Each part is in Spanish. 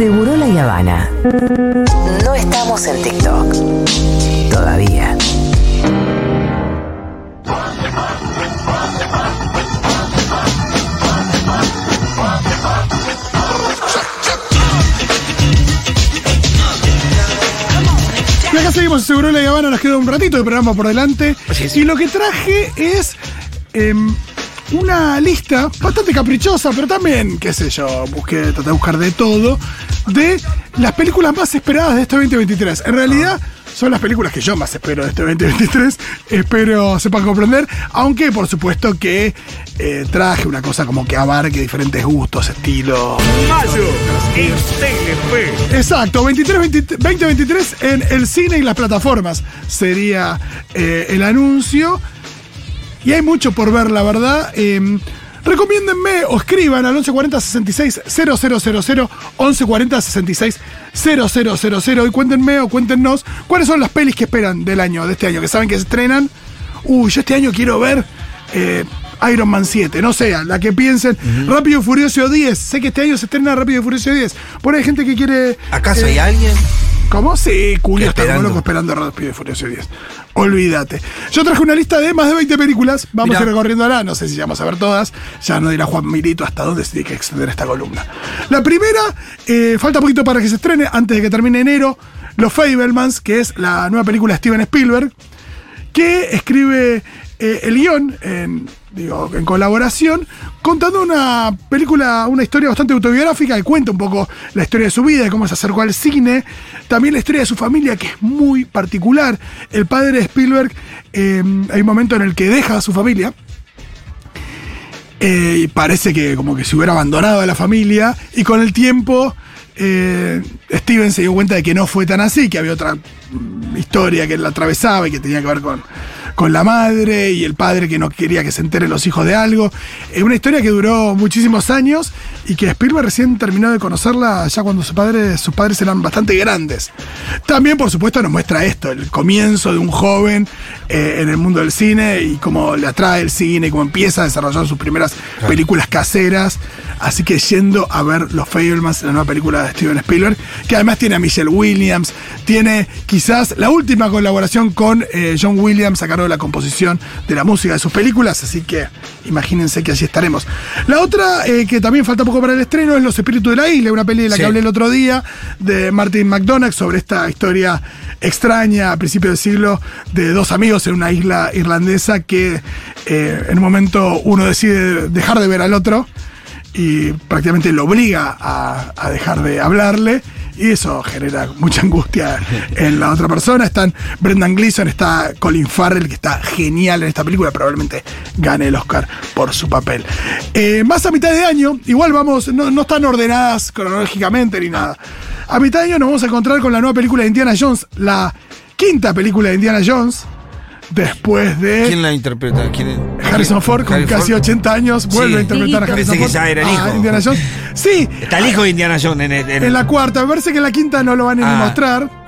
Seguro la Habana. No estamos en TikTok. Todavía. Y acá seguimos, seguro la Habana, nos queda un ratito de programa por delante. Y lo que traje es em, una lista bastante caprichosa, pero también, qué sé yo, busqué, traté de buscar de todo, de las películas más esperadas de este 2023. En realidad, son las películas que yo más espero de este 2023. Espero sepan comprender, aunque por supuesto que eh, traje una cosa como que abarque diferentes gustos, estilos. Mayo en. Exacto, 23, 20 2023 en el cine y las plataformas sería eh, el anuncio. Y hay mucho por ver, la verdad. Eh, recomiéndenme o escriban al 1140 66 000, 1140 66 000 y cuéntenme o cuéntenos cuáles son las pelis que esperan del año, de este año, que saben que se estrenan. Uy, yo este año quiero ver eh, Iron Man 7, no sea, la que piensen. Rápido y Furioso 10, sé que este año se estrena Rápido y Furioso 10. Por ahí hay gente que quiere... ¿Acaso eh, hay alguien? ¿Cómo? Sí, Julio está como Esperando. Rápido y Furioso 10. Olvídate. Yo traje una lista de más de 20 películas. Vamos Mirá. a ir recorriéndola. No sé si vamos a ver todas. Ya no dirá Juan Mirito hasta dónde se tiene que extender esta columna. La primera, eh, falta poquito para que se estrene, antes de que termine enero. Los Fablemans, que es la nueva película de Steven Spielberg, que escribe eh, el guion en, digo, en colaboración, contando una película, una historia bastante autobiográfica que cuenta un poco la historia de su vida, de cómo se acercó al cine, también la historia de su familia, que es muy particular. El padre de Spielberg, eh, hay un momento en el que deja a su familia. eh, y parece que como que se hubiera abandonado a la familia y con el tiempo eh, Steven se dio cuenta de que no fue tan así, que había otra mm, historia que la atravesaba y que tenía que ver con, con la madre y el padre que no quería que se enteren los hijos de algo. Es una historia que duró muchísimos años y que Spielberg recién terminó de conocerla ya cuando su padre- sus padres eran bastante grandes. También, por supuesto, nos muestra esto, el comienzo de un joven eh, en el mundo del cine y cómo le atrae el cine y cómo empieza a desarrollar sus primeras películas caseras. Así que yendo a ver Los Fablemans, la nueva película de Steven Spielberg, que además tiene a Michelle Williams, tiene quizás la última colaboración con eh, John Williams a cargo de la composición de la música de sus películas, así que imagínense que allí estaremos. La otra, eh, que también falta poco para el estreno, es Los Espíritus de la Isla, una peli de la Sí. que hablé el otro día, de Martin McDonagh, sobre esta historia extraña a principios del siglo de dos amigos en una isla irlandesa que eh, en un momento uno decide dejar de ver al otro y prácticamente lo obliga a, a dejar de hablarle. Y eso genera mucha angustia en la otra persona. Están Brendan Gleeson, está Colin Farrell, que está genial en esta película. Probablemente gane el Oscar por su papel. Eh, más a mitad de año, igual vamos, no, no están ordenadas cronológicamente ni nada. A mitad de año nos vamos a encontrar con la nueva película de Indiana Jones, la quinta película de Indiana Jones. Después de. ¿Quién la interpreta? ¿Quién- Harrison Ford, con Harry casi Ford. 80 años, vuelve Sí. a interpretar a Harrison que Ford. ya era el hijo. Indiana Jones. Sí, Está el hijo de Indiana Jones en, el- en- en la cuarta. Me parece que en la quinta no lo van a Ah. mostrar.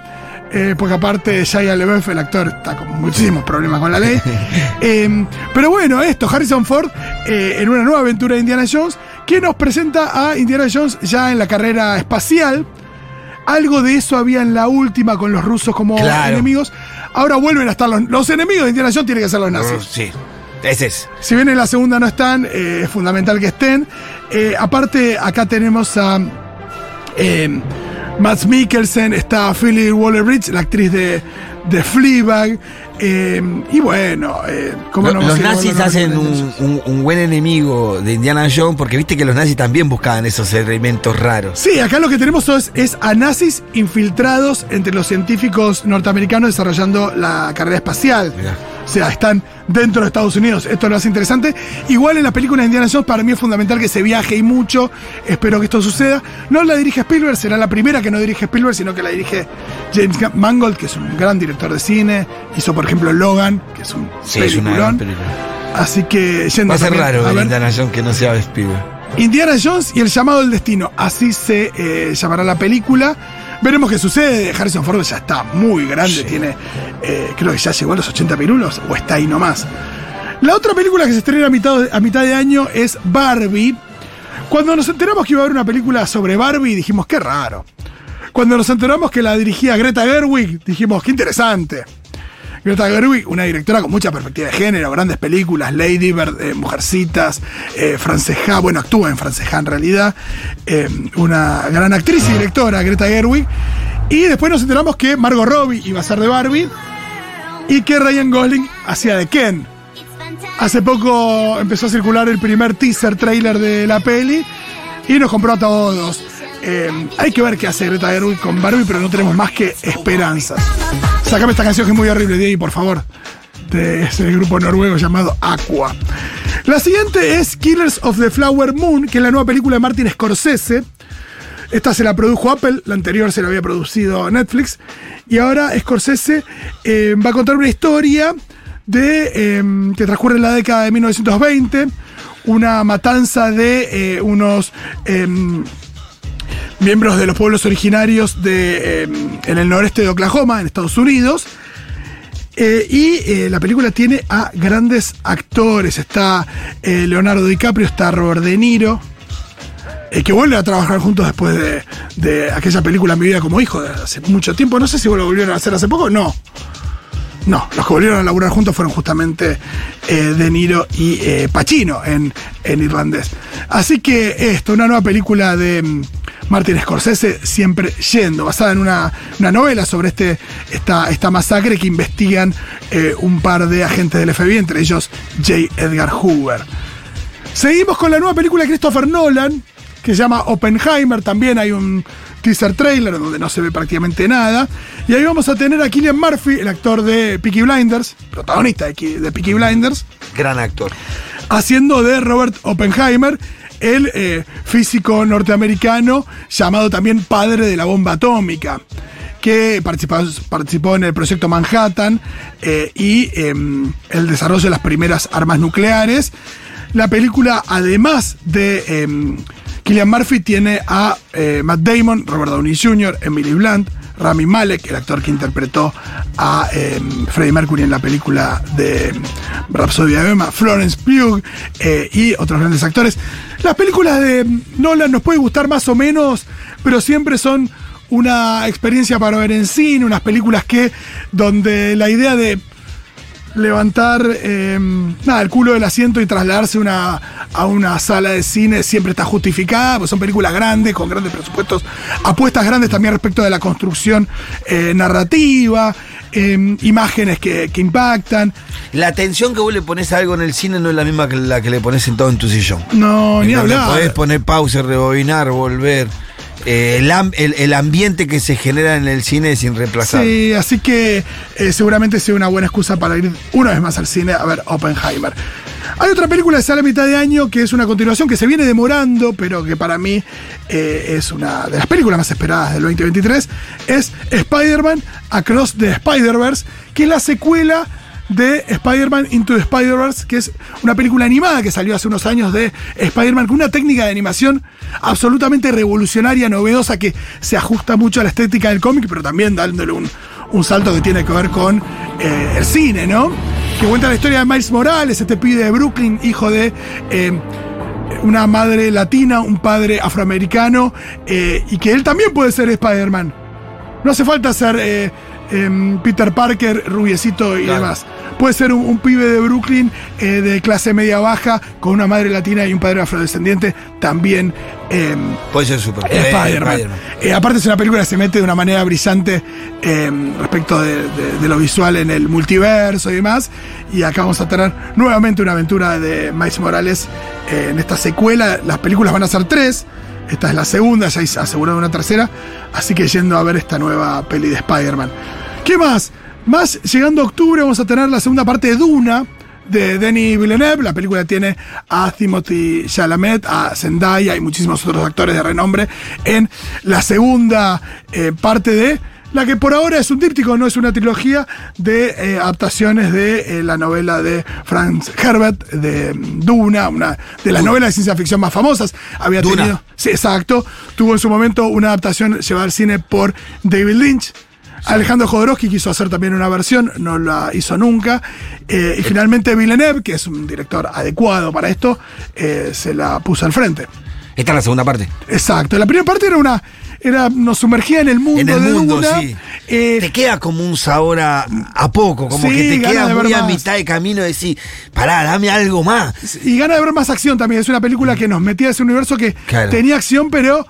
eh, porque aparte Shia LaBeouf, el actor, está con muchísimos problemas con la ley. Eh, pero bueno, esto, Harrison Ford, eh, en una nueva aventura de Indiana Jones, que nos presenta a Indiana Jones ya en la carrera espacial. Algo de eso había en la última con los rusos como Claro. enemigos. Ahora vuelven a estar los, los enemigos de Indiana Jones, tienen que ser los nazis. Sí, ese es. Si bien en la segunda no están, eh, es fundamental que estén. Eh, aparte, acá tenemos a eh, Mads Mikkelsen, está Philly Waller Bridge, la actriz de, de Fleabag. eh, y bueno, eh, ¿cómo Lo- no los nazis hacen un, buen enemigo de Indiana Jones porque viste que los nazis también buscaban esos elementos raros. Sí, acá lo que tenemos es, es a nazis infiltrados entre los científicos norteamericanos desarrollando la carrera espacial. Mirá. O sea, están dentro de Estados Unidos. Esto lo hace interesante. Igual en la película de Indiana Jones, para mí es fundamental que se viaje y mucho. Espero que esto suceda. No la dirige Spielberg, será la primera que no dirige Spielberg, sino que la dirige James Mangold, que es un gran director de cine. Hizo, por ejemplo, Logan, que es un Sí, es una gran película. Así que yendo Va a ser también raro a ver Indiana Jones que no sea Spielberg. Indiana Jones y el llamado del destino. Así se eh, llamará la película. Veremos qué sucede. Harrison Ford ya está muy grande, Sí. tiene, eh, creo que ya llegó a los 80 pirulos o está ahí nomás. La otra película que se estrena a mitad, a mitad de año es Barbie. Cuando nos enteramos que iba a haber una película sobre Barbie, dijimos, qué raro. Cuando nos enteramos que la dirigía Greta Gerwig, dijimos, qué interesante. Greta Gerwig, una directora con mucha perspectiva de género, grandes películas, Lady Bird, eh, Mujercitas, eh, Francesca, bueno, actúa en Francesca en realidad, eh, una gran actriz y directora, Greta Gerwig. Y después nos enteramos que Margot Robbie iba a ser de Barbie y que Ryan Gosling hacía de Ken. Hace poco empezó a circular el primer teaser trailer de la peli y nos compró a todos. Eh, hay que ver qué hace Greta Gerwig con Barbie, pero no tenemos más que esperanzas. Sácame esta canción que es muy horrible, Diego, por favor. De ese grupo noruego llamado Aqua. La siguiente es Killers of the Flower Moon, que es la nueva película de Martin Scorsese. Esta se la produjo Apple, la anterior se la había producido Netflix. Y ahora Scorsese eh, va a contar una historia de, eh, que transcurre en la década de 1920. Una matanza de unos miembros de los pueblos originarios de, em, en el noreste de Oklahoma, en Estados Unidos. Eh, y eh, la película tiene a grandes actores. Está eh, Leonardo DiCaprio, está Robert De Niro, eh, que vuelven a trabajar juntos después de, de aquella película Mi vida como hijo de hace mucho tiempo. No sé si lo volvieron a hacer hace poco. No. No, los que volvieron a laburar juntos fueron justamente eh, De Niro y eh, Pacino en, en irlandés. Así que esto, una nueva película de mm, Martin Scorsese, siempre yendo, basada en una, una novela sobre este, esta, esta masacre que investigan eh, un par de agentes del FBI, entre ellos J. Edgar Hoover. Seguimos con la nueva película de Christopher Nolan, que se llama Oppenheimer. También hay un teaser trailer donde no se ve prácticamente nada. Y ahí vamos a tener a Killian Murphy, el actor de Peaky Blinders, protagonista de, de Peaky Blinders, Gran actor. haciendo de Robert Oppenheimer, el eh, físico norteamericano llamado también padre de la bomba atómica, que participó, participó en el proyecto Manhattan eh, y em, el desarrollo de las primeras armas nucleares. La película, además de em, Killian Murphy, tiene a eh, Matt Damon, Robert Downey Jr., Emily Blunt, Rami Malek, el actor que interpretó a em, Freddie Mercury en la película de em, Rhapsody de Florence Pugh eh, y otros grandes actores. Las películas de em, Nolan nos puede gustar más o menos, pero siempre son una experiencia para ver en cine, unas películas que donde la idea de levantar eh, nada, el culo del asiento y trasladarse una, a una sala de cine siempre está justificada, pues son películas grandes, con grandes presupuestos, apuestas grandes también respecto de la construcción eh, narrativa, eh, imágenes que, que impactan. La atención que vos le pones a algo en el cine no es la misma que la que le pones en todo en tu sillón. No, ni En hablar. Podés poner pausa, rebobinar, volver. Eh, el- el ambiente que se genera en el cine es irreemplazable. Sí, así que eh, seguramente sea una buena excusa para ir una vez más al cine a ver Oppenheimer. Hay otra película que sale a mitad de año que es una continuación que se viene demorando, pero que para mí eh, es una de las películas más esperadas del 2023. Es Spider-Man Across the Spider-Verse, que es la secuela de Spider-Man Into the Spider-Verse, que es una película animada que salió hace unos años de Spider-Man, con una técnica de animación absolutamente revolucionaria, novedosa, que se ajusta mucho a la estética del cómic, pero también dándole un, un salto que tiene que ver con eh, el cine, ¿no? Que cuenta la historia de Miles Morales, este pibe de Brooklyn, hijo de... eh, una madre latina, un padre afroamericano, eh, y que él también puede ser Spider-Man. No hace falta ser eh, em, Peter Parker, rubiecito y Claro. demás. Puede ser un, un pibe de Brooklyn eh, de clase media baja, con una madre latina y un padre afrodescendiente, también em, Puede ser super. Spider-Man. Eh, aparte es una película que se mete de una manera brillante em, respecto de, de- de lo visual en el multiverso y demás. Y acá vamos a tener nuevamente una aventura de Miles Morales eh, en esta secuela. Las películas van a ser tres. Esta es la segunda, ya asegurado una tercera. Así que yendo a ver esta nueva peli de Spider-Man. ¿Qué más? Más llegando a octubre vamos a tener la segunda parte de Duna de Denis Villeneuve. La película tiene a Timothy Chalamet, a Zendaya y muchísimos otros actores de renombre en la segunda eh, parte de la que por ahora es un díptico, no es una trilogía de eh, adaptaciones de eh, la novela de Franz Herbert, de mm, Duna, una de las Duna. novelas de ciencia ficción más famosas. Había Duna. tenido, sí, exacto, tuvo en su momento una adaptación llevada al cine por David Lynch. Alejandro Jodorowsky quiso hacer también una versión, no la hizo nunca. Eh, y finalmente Villeneuve, que es un director adecuado para esto, eh, se la puso al frente. Esta es la segunda parte. Exacto. La primera parte era una. Era, nos sumergía en el mundo. En el de mundo, sí. eh, te queda como un sabor a, a poco, como Sí, que te queda muy a mitad de camino de decir, pará, dame algo más. y gana de ver más acción también. Es una película que nos metía a ese universo que Claro. tenía acción, pero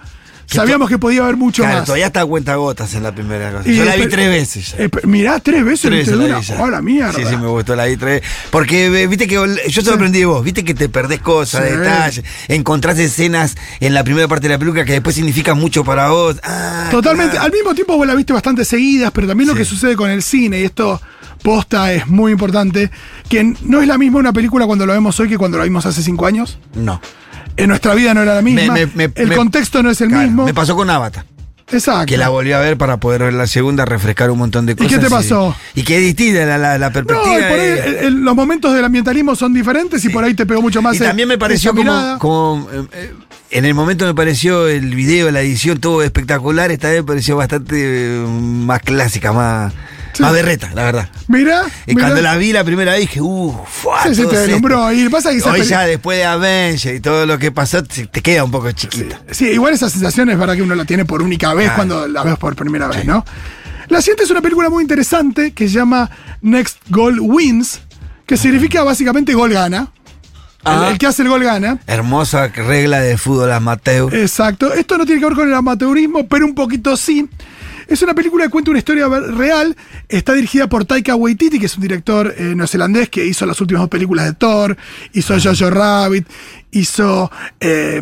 sabíamos que podía haber mucho Claro, más. todavía está a cuenta gotas en la primera cosa. Y Yo la vi tres veces. ya. Mirá, tres veces Tres veces la vi ya. ¡Oh, la mierda! Sí, sí, me gustó, la vi tres veces. Porque eh, viste que yo te aprendí de vos, viste que te perdés cosas, Sí. detalles, encontrás escenas en la primera parte de la película que después significan mucho para vos. Ah, Totalmente. claro. Al mismo tiempo vos la viste bastante seguidas, pero también lo que sucede con el cine, y esto posta es muy importante, que no es la misma una película cuando lo vemos hoy que cuando lo vimos hace cinco años. No. En nuestra vida no era la misma. Me- me- me- el me- contexto no es el Claro, mismo. Me pasó con Avatar. Exacto. Que la volví a ver para poder ver la segunda, refrescar un montón de qué cosas. te pasó? Y, que es distinta la, la, la no, perspectiva. y por ahí de- el- el- los momentos del ambientalismo son diferentes y por ahí te pegó mucho más. y también me pareció como, como, eh, en el momento me pareció el video, la edición, todo espectacular. Esta vez me pareció bastante eh, más clásica, más, Sí. más berreta, la verdad. Mirá. Y mirá. cuando la vi la primera vez dije, uh, fuá, Sí, todo te deslumbró. Y pasa que Hoy ya después de Avenger y todo lo que pasó, te te queda un poco chiquita. Sí, igual esa sensación es verdad que uno la tiene por única vez cuando la ves por primera vez, ¿no? La siguiente es una película muy interesante que se llama Next Goal Wins, que significa básicamente gol gana. El- Ah. El, que hace el gol gana. Hermosa regla de fútbol amateur. Exacto. Esto no tiene que ver con el amateurismo, pero un poquito sí. Es una película que cuenta una historia real. Está dirigida por Taika Waititi, que es un director eh, neozelandés que hizo las últimas dos películas de Thor, hizo Jojo Rabbit, hizo eh,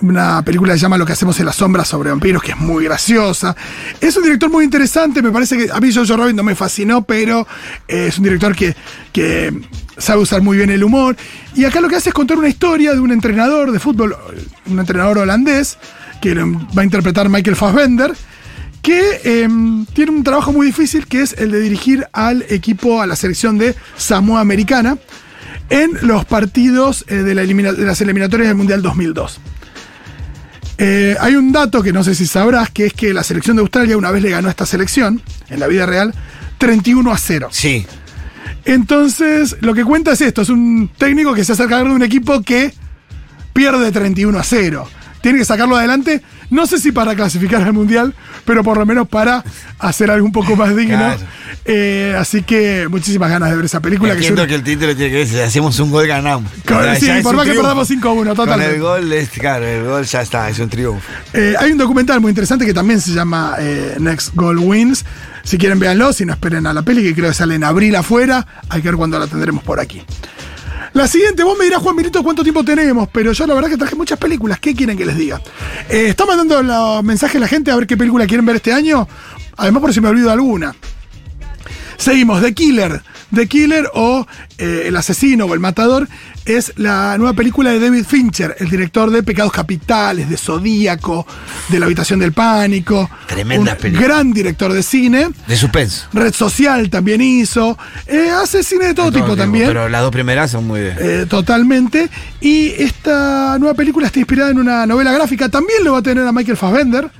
una película que se llama Lo que hacemos en las sombras sobre vampiros, que es muy graciosa. Es un director muy interesante. Me parece que a mí Jojo Rabbit no me fascinó, pero eh, es un director que, que sabe usar muy bien el humor. Y acá lo que hace es contar una historia de un entrenador de fútbol, un entrenador holandés, que va a interpretar Michael Fassbender, que em, tiene un trabajo muy difícil, que es el de dirigir al equipo, a la selección de Samoa Americana, en los partidos eh, de, la de las eliminatorias del Mundial 2002. Eh, hay un dato que no sé si sabrás, que es que la selección de Australia una vez le ganó a esta selección, en la vida real, 31 a 0. Sí. Entonces, lo que cuenta es esto: es un técnico que se hace cargo de un equipo que pierde 31 a 0. Tiene que sacarlo adelante, no sé si para clasificar al mundial, pero por lo menos para hacer algo un poco más digno. Claro. Eh, así que muchísimas ganas de ver esa película. Que Entiendo yo- que el título tiene que ver, si hacemos un gol ganamos. Con- sí, por más que perdamos 5-1, Con totalmente. el gol, es, claro, el gol ya está, es un triunfo. Eh, hay un documental muy interesante que también se llama eh, Next Goal Wins. Si quieren, véanlo. Si no, esperen a la peli, que creo que sale en abril afuera. Hay que ver cuándo la tendremos por aquí. La siguiente, vos me dirás, Juan Milito, cuánto tiempo tenemos, pero yo la verdad que traje muchas películas. ¿Qué quieren que les diga? Eh, está mandando los mensajes a la gente a ver qué película quieren ver este año. Además, por si me olvido alguna. Seguimos, The Killer. The Killer o eh, El Asesino o El Matador es la nueva película de David Fincher, el director de Pecados Capitales, de Zodíaco, de La Habitación del Pánico. Tremenda un película. Gran director de cine. De suspenso. Red Social también hizo. Eh, hace cine de todo, tipo también. Pero las dos primeras son muy bien. Eh, totalmente. Y esta nueva película está inspirada en una novela gráfica. También lo va a tener a Michael Fassbender.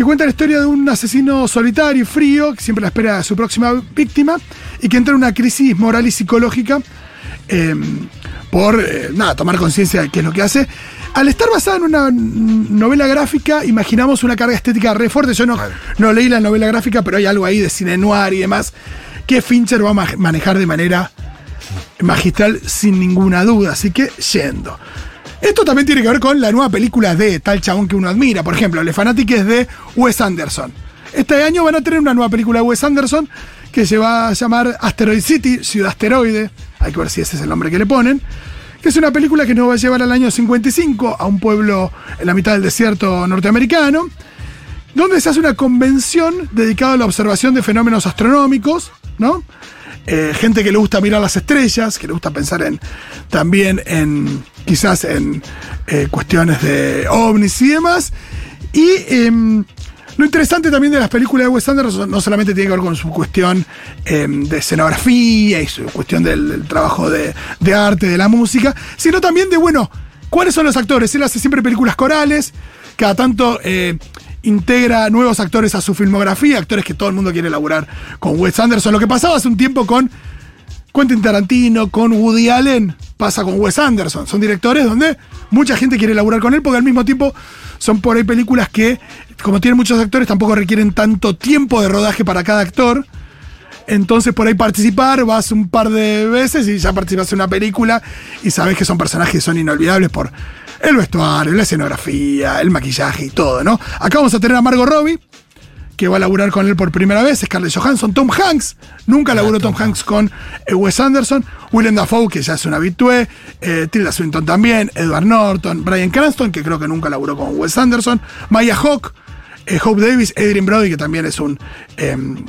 Que cuenta la historia de un asesino solitario y frío que siempre la espera a su próxima víctima y que entra en una crisis moral y psicológica eh, por eh, nada, tomar conciencia de qué es lo que hace. Al estar basada en una novela gráfica, imaginamos una carga estética re fuerte. Yo no, no leí la novela gráfica, pero hay algo ahí de cine noir y demás que Fincher va a ma- manejar de manera magistral sin ninguna duda. Así que yendo. Esto también tiene que ver con la nueva película de tal chabón que uno admira. Por ejemplo, Le Fanatic es de Wes Anderson. Este año van a tener una nueva película de Wes Anderson que se va a llamar Asteroid City, Ciudad Asteroide. Hay que ver si ese es el nombre que le ponen. Que es una película que nos va a llevar al año 55 a un pueblo en la mitad del desierto norteamericano donde se hace una convención dedicada a la observación de fenómenos astronómicos, ¿no? Eh, gente que le gusta mirar las estrellas, que le gusta pensar en también en quizás en eh, cuestiones de ovnis y demás. Y em, lo interesante también de las películas de Wes Anderson no solamente tiene que ver con su cuestión em, de escenografía y su cuestión del, trabajo de, de arte, de la música, sino también de, bueno, ¿cuáles son los actores? Él hace siempre películas corales, cada tanto eh, integra nuevos actores a su filmografía, actores que todo el mundo quiere elaborar con Wes Anderson. Lo que pasaba hace un tiempo con Quentin Tarantino, con Woody Allen, pasa con Wes Anderson. Son directores donde mucha gente quiere laburar con él porque al mismo tiempo son por ahí películas que, como tienen muchos actores, tampoco requieren tanto tiempo de rodaje para cada actor. Entonces por ahí participar, vas un par de veces y ya participas en una película y sabes que son personajes que son inolvidables por el vestuario, la escenografía, el maquillaje y todo, ¿no? Acá vamos a tener a Margot Robbie, que va a laburar con él por primera vez, Scarlett Johansson, Tom Hanks, nunca laburó Tom, Hanks. Con eh, Wes Anderson, Willem Dafoe, que ya es un habitué, eh, Tilda Swinton también, Edward Norton, Brian Cranston, que creo que nunca laburó con Wes Anderson, Maya Hawk, eh, Hope Davis, Adrian Brody, que también es un em,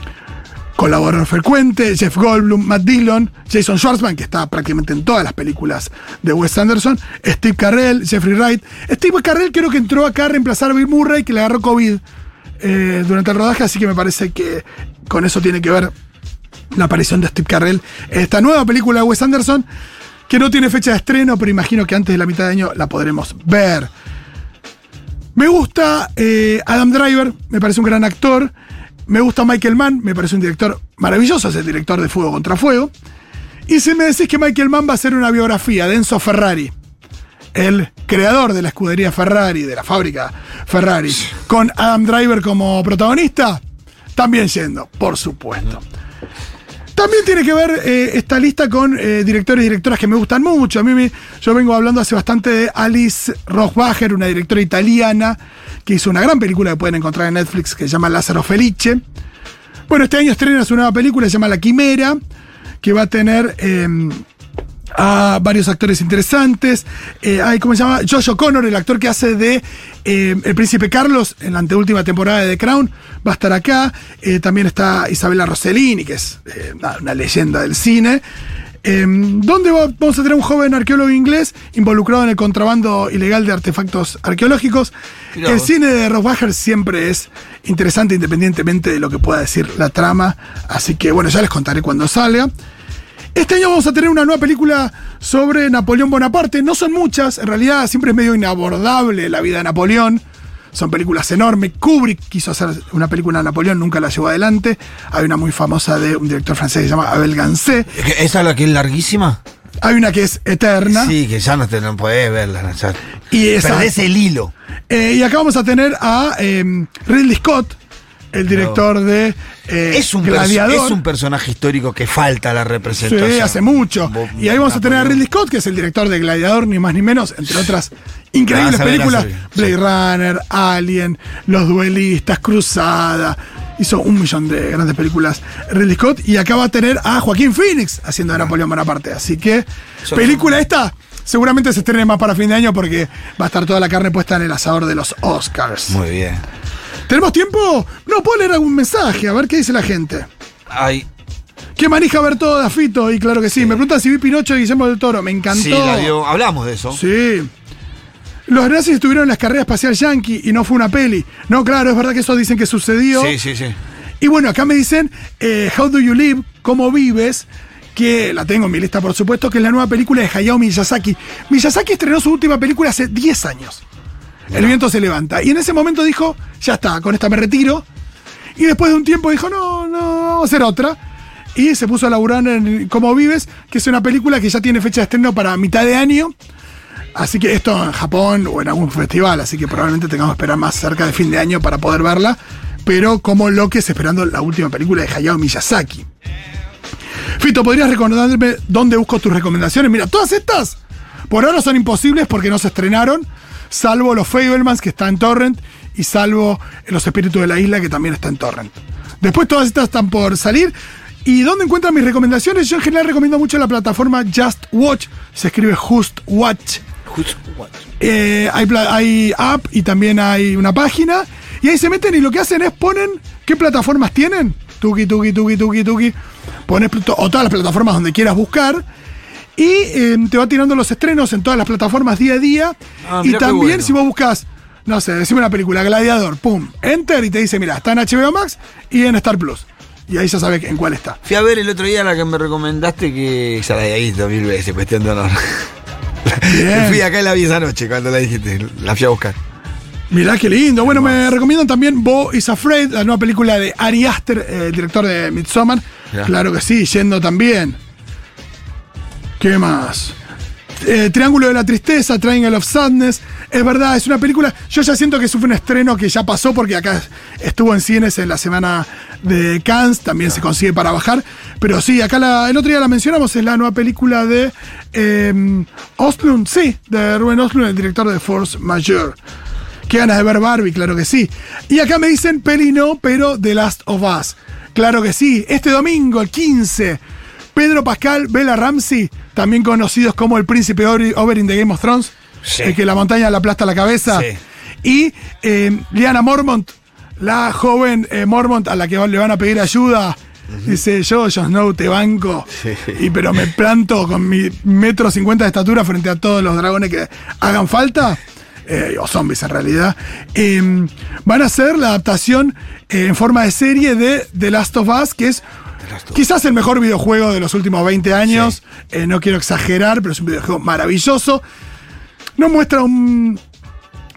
colaborador frecuente, Jeff Goldblum, Matt Dillon, Jason Schwartzman, que está prácticamente en todas las películas de Wes Anderson, Steve Carell, Jeffrey Wright. Steve Carell creo que entró acá a reemplazar a Bill Murray, que le agarró COVID eh, durante el rodaje, así que me parece que con eso tiene que ver la aparición de Steve Carell en esta nueva película de Wes Anderson, que no tiene fecha de estreno, pero imagino que antes de la mitad de año la podremos ver. Me gusta eh, Adam Driver, me parece un gran actor. Me gusta Michael Mann, me parece un director maravilloso, es el director de Fuego contra Fuego. Y si me decís que Michael Mann va a hacer una biografía de Enzo Ferrari, el creador de la escudería Ferrari, de la fábrica Ferrari, con Adam Driver como protagonista, también yendo, por supuesto. También tiene que ver eh, esta lista con eh, directores y directoras que me gustan mucho. A mí me- yo vengo hablando hace bastante de Alice Rohrabacher, una directora italiana que hizo una gran película que pueden encontrar en Netflix que se llama Lázaro Felice. Bueno, este año estrena su nueva película, se llama La Quimera, que va a tener eh, a varios actores interesantes. Eh, hay, ¿cómo se llama? Josh O'Connor, el actor que hace de eh, El Príncipe Carlos en la anteúltima temporada de The Crown, va a estar acá. Eh, también está Isabella Rossellini, que es una, leyenda del cine. Eh, donde va- vamos a tener un joven arqueólogo inglés involucrado en el contrabando ilegal de artefactos arqueológicos. Mirá el vos. cine de Rossbacher siempre es interesante independientemente de lo que pueda decir la trama. Así que bueno, ya les contaré cuando salga. Este año vamos a tener una nueva película sobre Napoleón Bonaparte. No son muchas, en realidad siempre es medio inabordable la vida de Napoleón. Son películas enormes. Kubrick quiso hacer una película de Napoleón, nunca la llevó adelante. Hay una muy famosa de un director francés que se llama Abel Gansé. ¿Es que ¿Esa es la que es larguísima? Hay una que es eterna. Sí, que ya no, te, no podés verla. ya- Y esa- Perdés el hilo. Eh, y acá vamos a tener a eh, Ridley Scott, el director de eh, Es un, Gladiador. es un personaje histórico que falta la representación. Sí, hace mucho. Bo- Y ahí vamos a tener a. Ridley Scott, que es el director de Gladiador, ni más ni menos, entre otras increíbles Ah, películas. Blade sí. Runner, Alien, Los Duelistas, Cruzada. Hizo un millón de grandes películas Ridley Scott. Y acá va a tener a Joaquín Phoenix haciendo de Napoleón Bonaparte. Así que, Yo- película esta. Seguramente se estrene más para fin de año porque va a estar toda la carne puesta en el asador de los Oscars. Muy bien. ¿Tenemos tiempo? No, puedo leer algún mensaje, a ver qué dice la gente. Ay, ¿Qué manija ver todo de Afito? Y claro que sí. Me preguntan si vi Pinocho y Guillermo del Toro. Me encantó. sí, la. Hablamos de eso. Sí. Los nazis estuvieron en las carreras espacial yankee y no fue una peli. No, claro, es verdad que eso dicen que sucedió. Sí, sí, sí. Y bueno, acá me dicen eh, How Do You Live? ¿Cómo vives? Que la tengo en mi lista, por supuesto, que es la nueva película de Hayao Miyazaki. Miyazaki estrenó su última película hace 10 años. El viento se levanta. Y en ese momento dijo, ya está, con esta me retiro. Y después de un tiempo dijo, no, no, vamos a hacer otra. Y se puso a laburar en Cómo Vives, que es una película que ya tiene fecha de estreno para mitad de año. Así que esto en Japón o en algún festival, así que probablemente tengamos que esperar más cerca de fin de año para poder verla. Pero como Loques esperando la última película de Hayao Miyazaki. Fito, ¿podrías recordarme dónde busco tus recomendaciones? Mira, todas estas por ahora son imposibles porque no se estrenaron, salvo Los Fablemans, que está en Torrent, y salvo Los Espíritus de la Isla, que también está en Torrent. Después todas estas están por salir. ¿Y dónde encuentran mis recomendaciones? Yo en general recomiendo mucho la plataforma Just Watch, se escribe Just Watch. Eh, hay, hay app y también hay una página. Y ahí se meten y lo que hacen es ponen qué plataformas tienen. Tuki, tuki, tuki, tuki, tuki. Pones o todas las plataformas donde quieras buscar. Y eh, te va tirando los estrenos en todas las plataformas día a día. Ah, y también bueno. si vos buscas, no sé, decime una película, Gladiador, pum, enter y te dice, mira, está en HBO Max y en Star Plus. Y ahí ya sabes en cuál está. Fui a ver el otro día la que me recomendaste que ya la había visto mil veces, cuestión de honor. Fui acá y la vi esa noche cuando la dijiste, la fui a buscar. Mirá qué lindo. Bueno, me recomiendan también Bo is Afraid, la nueva película de Ari Aster, eh, el director de Midsommar. Claro que sí, yendo también. ¿Qué más? Eh, Triángulo de la Tristeza, Triangle of Sadness. Es verdad, es una película. Yo ya siento que eso fue un estreno que ya pasó porque acá estuvo en cines en la semana de Cannes, también se consigue para bajar. Pero sí, acá el otro día la mencionamos, es la nueva película de eh, sí, de Rubén Oslund, el director de Force Majeure. Qué ganas de ver Barbie, claro que sí. Y acá me dicen peli no, pero The Last of Us. Claro que sí. Este domingo, el 15, Pedro Pascal, Bella Ramsey, también conocidos como el príncipe Oberyn de Game of Thrones, Sí. el que la montaña le aplasta la cabeza. Sí. Y eh, Liana Mormont, la joven eh, Mormont a la que le van a pedir ayuda. Dice, yo, Jon Snow, te banco. Y pero me planto con mi metro cincuenta de estatura frente a todos los dragones que hagan falta. eh, o zombies en realidad. Eh, van a hacer la adaptación eh, en forma de serie de The Last of Us, que es quizás el mejor videojuego de los últimos 20 años. Eh, no quiero exagerar, pero es un videojuego maravilloso. Nos muestra un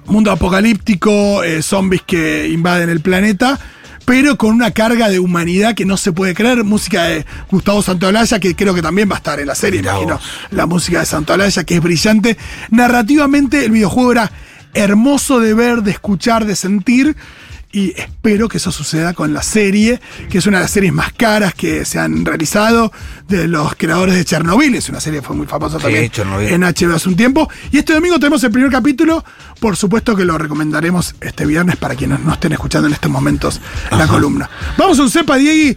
mundo apocalíptico, eh, zombies que invaden el planeta, pero con una carga de humanidad que no se puede creer. Música de Gustavo Santaolalla, que creo que también va a estar en la serie, Mirá imagino. vos. La música de Santaolalla, que es brillante. Narrativamente, el videojuego era hermoso de ver, de escuchar, de sentir. Y espero que eso suceda con la serie, que es una de las series más caras que se han realizado de los creadores de Chernobyl. Es una serie que fue muy famosa Sí, también Chernobyl. en HBO hace un tiempo. Y este domingo tenemos el primer capítulo. Por supuesto que lo recomendaremos este viernes para quienes no estén escuchando en estos momentos la columna. Vamos a un cepa, Diegui.